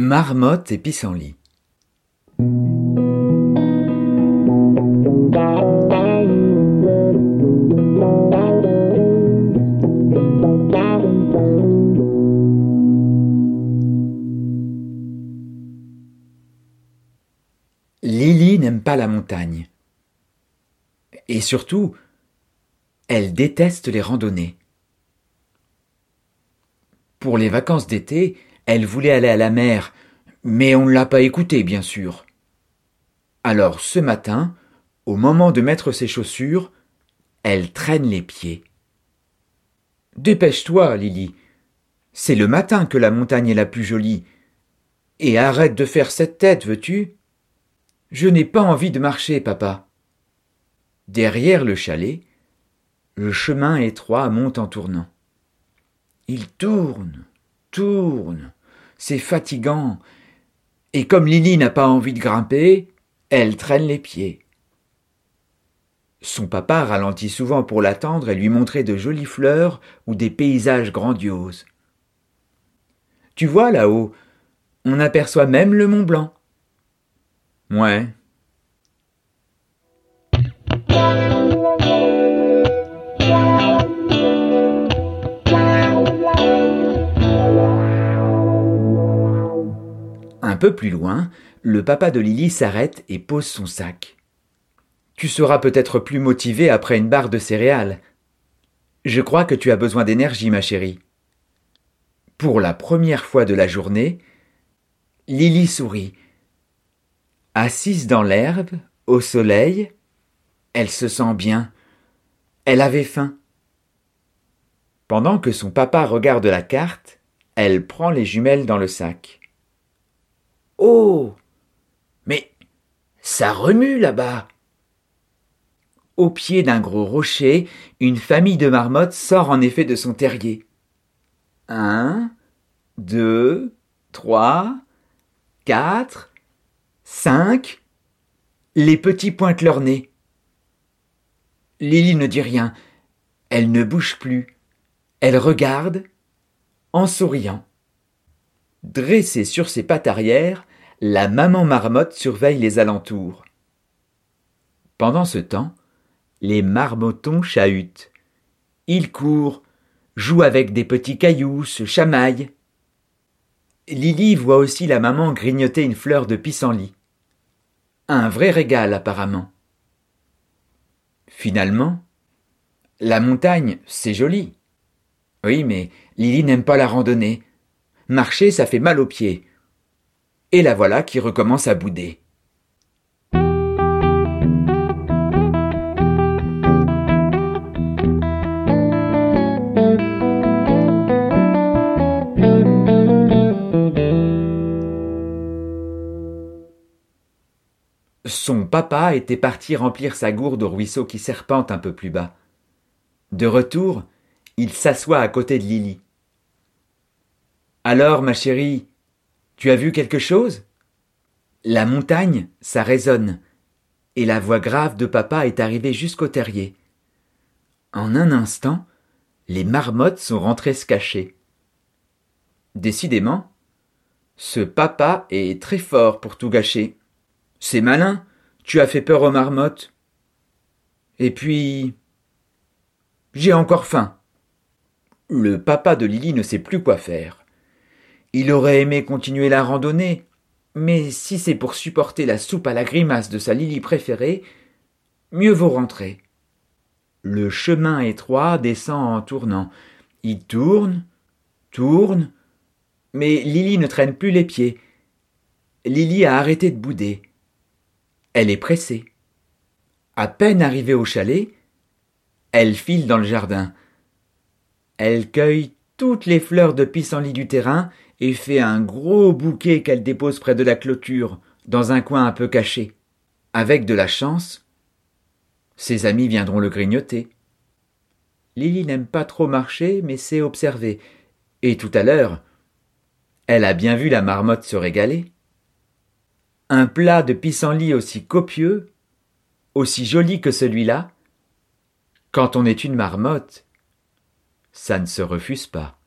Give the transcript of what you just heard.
Marmotte et pissenlit. Lily n'aime pas la montagne. Et surtout, elle déteste les randonnées. Pour les vacances d'été, elle voulait aller à la mer, mais on ne l'a pas écoutée, bien sûr. Alors ce matin, au moment de mettre ses chaussures, elle traîne les pieds. Dépêche-toi, Lily. C'est le matin que la montagne est la plus jolie. Et arrête de faire cette tête, veux-tu? Je n'ai pas envie de marcher, papa. Derrière le chalet, le chemin étroit monte en tournant. Il tourne, tourne, c'est fatigant, et comme Lily n'a pas envie de grimper, elle traîne les pieds. Son papa ralentit souvent pour l'attendre et lui montrer de jolies fleurs ou des paysages grandioses. Tu vois là-haut, on aperçoit même le Mont Blanc. Ouais. Peu plus loin, le papa de Lily s'arrête et pose son sac. Tu seras peut-être plus motivé après une barre de céréales. Je crois que tu as besoin d'énergie, ma chérie. Pour la première fois de la journée, Lily sourit. Assise dans l'herbe, au soleil, elle se sent bien. Elle avait faim. Pendant que son papa regarde la carte, elle prend les jumelles dans le sac. Oh. Mais. Ça remue là-bas. Au pied d'un gros rocher, une famille de marmottes sort en effet de son terrier. Un, deux, trois, quatre, cinq. Les petits pointent leur nez. Lily ne dit rien. Elle ne bouge plus. Elle regarde en souriant. Dressée sur ses pattes arrière, la maman marmotte surveille les alentours. Pendant ce temps, les marmottons chahutent. Ils courent, jouent avec des petits cailloux, se chamaillent. Lily voit aussi la maman grignoter une fleur de pissenlit. Un vrai régal apparemment. Finalement, la montagne, c'est joli. Oui, mais Lily n'aime pas la randonnée. Marcher, ça fait mal aux pieds. Et la voilà qui recommence à bouder. Son papa était parti remplir sa gourde au ruisseau qui serpente un peu plus bas. De retour, il s'assoit à côté de Lily. Alors, ma chérie, tu as vu quelque chose? La montagne, ça résonne, et la voix grave de papa est arrivée jusqu'au terrier. En un instant, les marmottes sont rentrées se cacher. Décidément, ce papa est très fort pour tout gâcher. C'est malin, tu as fait peur aux marmottes. Et puis. J'ai encore faim. Le papa de Lily ne sait plus quoi faire. Il aurait aimé continuer la randonnée, mais si c'est pour supporter la soupe à la grimace de sa Lily préférée, mieux vaut rentrer. Le chemin étroit descend en tournant. Il tourne, tourne, mais Lily ne traîne plus les pieds. Lily a arrêté de bouder. Elle est pressée. À peine arrivée au chalet, elle file dans le jardin. Elle cueille toutes les fleurs de pissenlit du terrain et fait un gros bouquet qu'elle dépose près de la clôture, dans un coin un peu caché. Avec de la chance, ses amis viendront le grignoter. Lily n'aime pas trop marcher, mais sait observer. Et tout à l'heure, elle a bien vu la marmotte se régaler. Un plat de pissenlit aussi copieux, aussi joli que celui-là, quand on est une marmotte, ça ne se refuse pas.